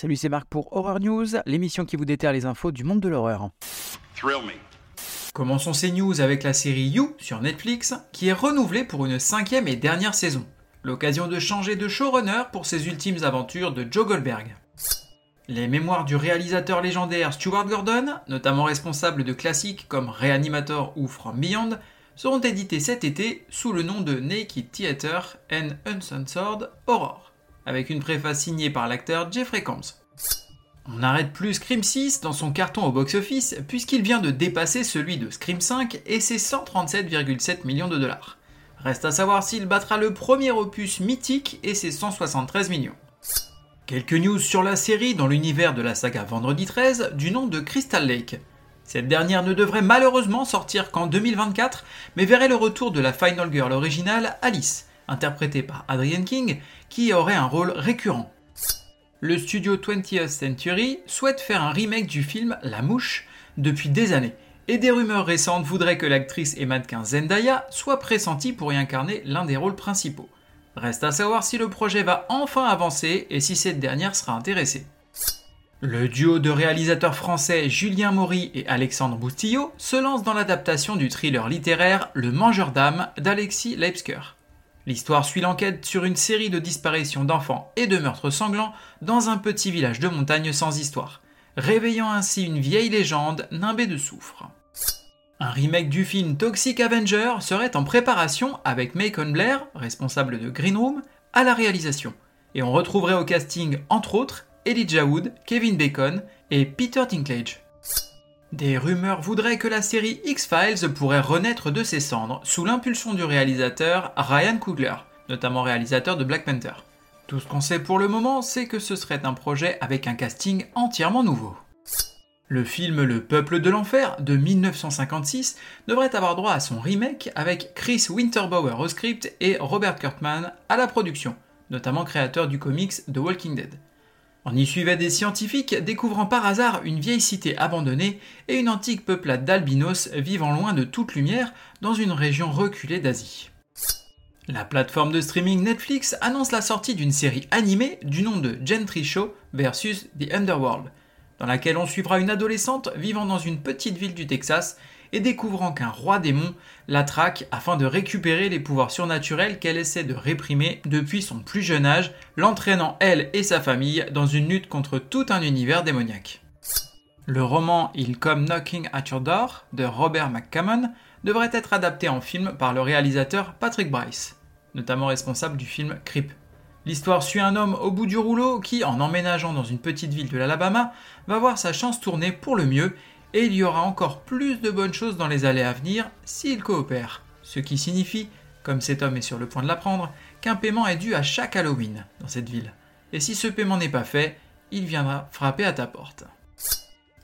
Salut, c'est Marc pour Horror News, l'émission qui vous déterre les infos du monde de l'horreur. Commençons ces news avec la série You sur Netflix, qui est renouvelée pour une cinquième et dernière saison. L'occasion de changer de showrunner pour ses ultimes aventures de Joe Goldberg. Les mémoires du réalisateur légendaire Stuart Gordon, notamment responsable de classiques comme Reanimator ou From Beyond, seront édités cet été sous le nom de Naked Theater and Uncensored Horror, avec une préface signée par l'acteur Jeffrey Combs. On n'arrête plus Scream 6 dans son carton au box-office puisqu'il vient de dépasser celui de Scream 5 et ses 137,7 millions de dollars. Reste à savoir s'il battra le premier opus mythique et ses 173 millions. Quelques news sur la série dans l'univers de la saga Vendredi 13 du nom de Crystal Lake. Cette dernière ne devrait malheureusement sortir qu'en 2024, mais verrait le retour de la Final Girl originale Alice, interprétée par Adrienne King, qui aurait un rôle récurrent. Le studio 20th Century souhaite faire un remake du film La Mouche depuis des années, et des rumeurs récentes voudraient que l'actrice et mannequin Zendaya soit pressentie pour y incarner l'un des rôles principaux. Reste à savoir si le projet va enfin avancer et si cette dernière sera intéressée. Le duo de réalisateurs français Julien Maury et Alexandre Boustillot se lance dans l'adaptation du thriller littéraire Le Mangeur d'âme d'Alexis Leipsker. L'histoire suit l'enquête sur une série de disparitions d'enfants et de meurtres sanglants dans un petit village de montagne sans histoire, réveillant ainsi une vieille légende nimbée de soufre. Un remake du film Toxic Avenger serait en préparation avec Macon Blair, responsable de Green Room, à la réalisation. Et on retrouverait au casting, entre autres, Elijah Wood, Kevin Bacon et Peter Dinklage. Des rumeurs voudraient que la série X-Files pourrait renaître de ses cendres sous l'impulsion du réalisateur Ryan Coogler, notamment réalisateur de Black Panther. Tout ce qu'on sait pour le moment, c'est que ce serait un projet avec un casting entièrement nouveau. Le film Le Peuple de l'Enfer de 1956 devrait avoir droit à son remake avec Chris Winterbauer au script et Robert Kurtman à la production, notamment créateur du comics The Walking Dead. On y suivait des scientifiques découvrant par hasard une vieille cité abandonnée et une antique peuplade d'albinos vivant loin de toute lumière dans une région reculée d'Asie. La plateforme de streaming Netflix annonce la sortie d'une série animée du nom de Gentry Show versus The Underworld, dans laquelle on suivra une adolescente vivant dans une petite ville du Texas et découvrant qu'un roi démon la traque afin de récupérer les pouvoirs surnaturels qu'elle essaie de réprimer depuis son plus jeune âge, l'entraînant elle et sa famille dans une lutte contre tout un univers démoniaque. Le roman Il Come Knocking at Your Door de Robert McCammon devrait être adapté en film par le réalisateur Patrick Bryce, notamment responsable du film Creep. L'histoire suit un homme au bout du rouleau qui, en emménageant dans une petite ville de l'Alabama, va voir sa chance tourner pour le mieux et il y aura encore plus de bonnes choses dans les années à venir s'il coopère. Ce qui signifie, comme cet homme est sur le point de l'apprendre, qu'un paiement est dû à chaque Halloween dans cette ville. Et si ce paiement n'est pas fait, il viendra frapper à ta porte.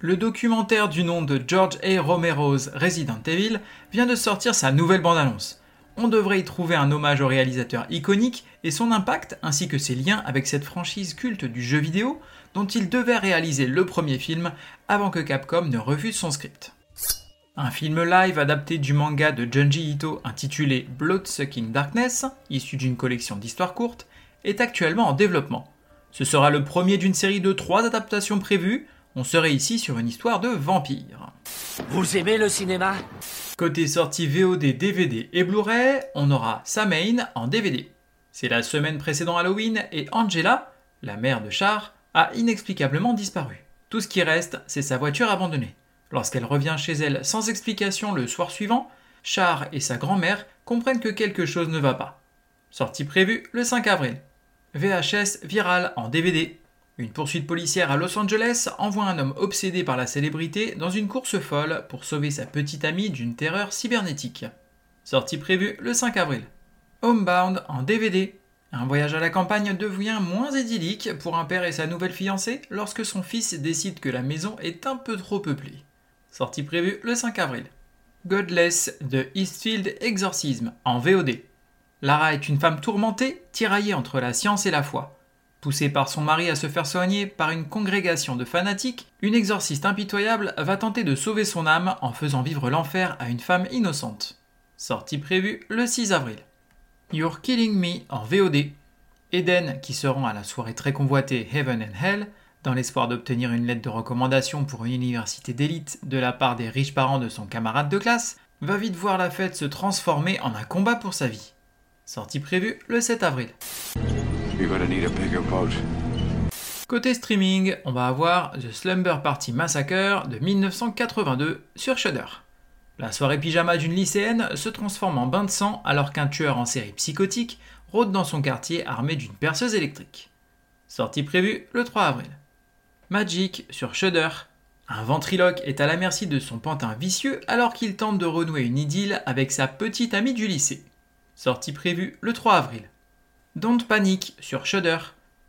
Le documentaire du nom de George A. Romero's Resident Evil vient de sortir sa nouvelle bande-annonce on devrait y trouver un hommage au réalisateur iconique et son impact ainsi que ses liens avec cette franchise culte du jeu vidéo dont il devait réaliser le premier film avant que Capcom ne refuse son script. Un film live adapté du manga de Junji Ito intitulé Bloodsucking Darkness, issu d'une collection d'histoires courtes, est actuellement en développement. Ce sera le premier d'une série de trois adaptations prévues, on serait ici sur une histoire de vampire. Vous aimez le cinéma? Côté sortie VOD, DVD et Blu-ray, on aura Samain en DVD. C'est la semaine précédant Halloween et Angela, la mère de Char, a inexplicablement disparu. Tout ce qui reste, c'est sa voiture abandonnée. Lorsqu'elle revient chez elle sans explication le soir suivant, Char et sa grand-mère comprennent que quelque chose ne va pas. Sortie prévue le 5 avril. VHS viral en DVD. Une poursuite policière à Los Angeles envoie un homme obsédé par la célébrité dans une course folle pour sauver sa petite amie d'une terreur cybernétique. Sortie prévue le 5 avril. Homebound en DVD. Un voyage à la campagne devient moins idyllique pour un père et sa nouvelle fiancée lorsque son fils décide que la maison est un peu trop peuplée. Sortie prévue le 5 avril. Godless de Eastfield Exorcism en VOD. Lara est une femme tourmentée, tiraillée entre la science et la foi. Poussée par son mari à se faire soigner par une congrégation de fanatiques, une exorciste impitoyable va tenter de sauver son âme en faisant vivre l'enfer à une femme innocente. Sortie prévue le 6 avril. You're Killing Me en VOD. Eden, qui se rend à la soirée très convoitée Heaven and Hell, dans l'espoir d'obtenir une lettre de recommandation pour une université d'élite de la part des riches parents de son camarade de classe, va vite voir la fête se transformer en un combat pour sa vie. Sortie prévue le 7 avril. Côté streaming, on va avoir The Slumber Party Massacre de 1982 sur Shudder. La soirée pyjama d'une lycéenne se transforme en bain de sang alors qu'un tueur en série psychotique rôde dans son quartier armé d'une perceuse électrique. Sortie prévue le 3 avril. Magic sur Shudder. Un ventriloque est à la merci de son pantin vicieux alors qu'il tente de renouer une idylle avec sa petite amie du lycée. Sortie prévue le 3 avril. Don't Panic sur Shudder.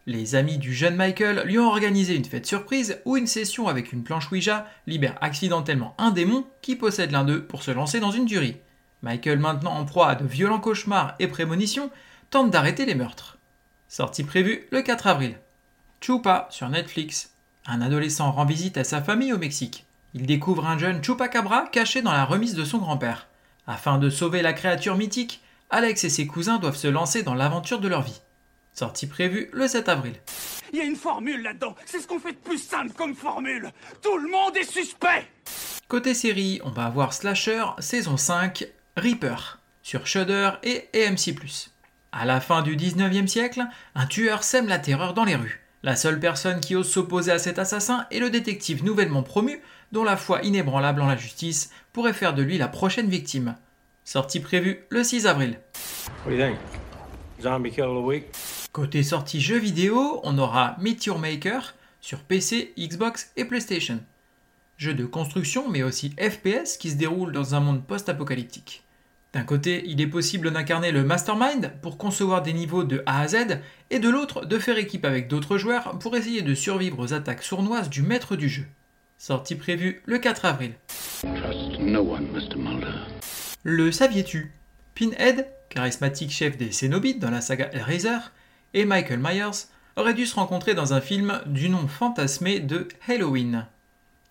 Les amis du jeune Michael lui ont organisé une fête surprise où une session avec une planche Ouija libère accidentellement un démon qui possède l'un d'eux pour se lancer dans une durée. Michael, maintenant en proie à de violents cauchemars et prémonitions, tente d'arrêter les meurtres. Sortie prévue le 4 avril. Chupa sur Netflix. Un adolescent rend visite à sa famille au Mexique. Il découvre un jeune Chupacabra caché dans la remise de son grand-père. Afin de sauver la créature mythique, Alex et ses cousins doivent se lancer dans l'aventure de leur vie. Sortie prévue le 7 avril. Il y a une formule là-dedans. C'est ce qu'on fait de plus simple comme formule. Tout le monde est suspect. Côté série, on va avoir Slasher saison 5 Reaper sur Shudder et AMC+. À la fin du 19e siècle, un tueur sème la terreur dans les rues. La seule personne qui ose s'opposer à cet assassin est le détective nouvellement promu, dont la foi inébranlable en la justice pourrait faire de lui la prochaine victime. Sortie prévue le 6 avril. Côté sortie jeux vidéo, on aura Meteor Maker sur PC, Xbox et PlayStation. Jeu de construction mais aussi FPS qui se déroule dans un monde post-apocalyptique. D'un côté, il est possible d'incarner le mastermind pour concevoir des niveaux de A à Z, et de l'autre, de faire équipe avec d'autres joueurs pour essayer de survivre aux attaques sournoises du maître du jeu. Sortie prévue le 4 avril. Le saviez-tu? Pinhead, charismatique chef des Cénobites dans la saga Hellraiser, et Michael Myers auraient dû se rencontrer dans un film du nom fantasmé de Halloween.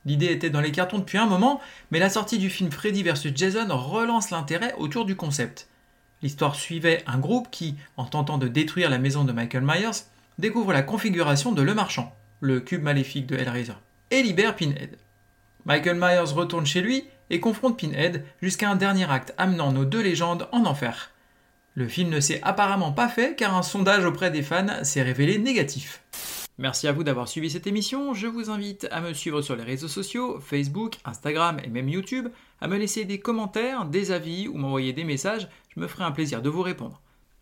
L'idée était dans les cartons depuis un moment, mais la sortie du film Freddy vs Jason relance l'intérêt autour du concept. L'histoire suivait un groupe qui, en tentant de détruire la maison de Michael Myers, découvre la configuration de Le Marchand, le cube maléfique de Hellraiser, et libère Pinhead. Michael Myers retourne chez lui et confronte Pinhead jusqu'à un dernier acte amenant nos deux légendes en enfer. Le film ne s'est apparemment pas fait car un sondage auprès des fans s'est révélé négatif. Merci à vous d'avoir suivi cette émission. Je vous invite à me suivre sur les réseaux sociaux, Facebook, Instagram et même YouTube, à me laisser des commentaires, des avis ou m'envoyer des messages. Je me ferai un plaisir de vous répondre.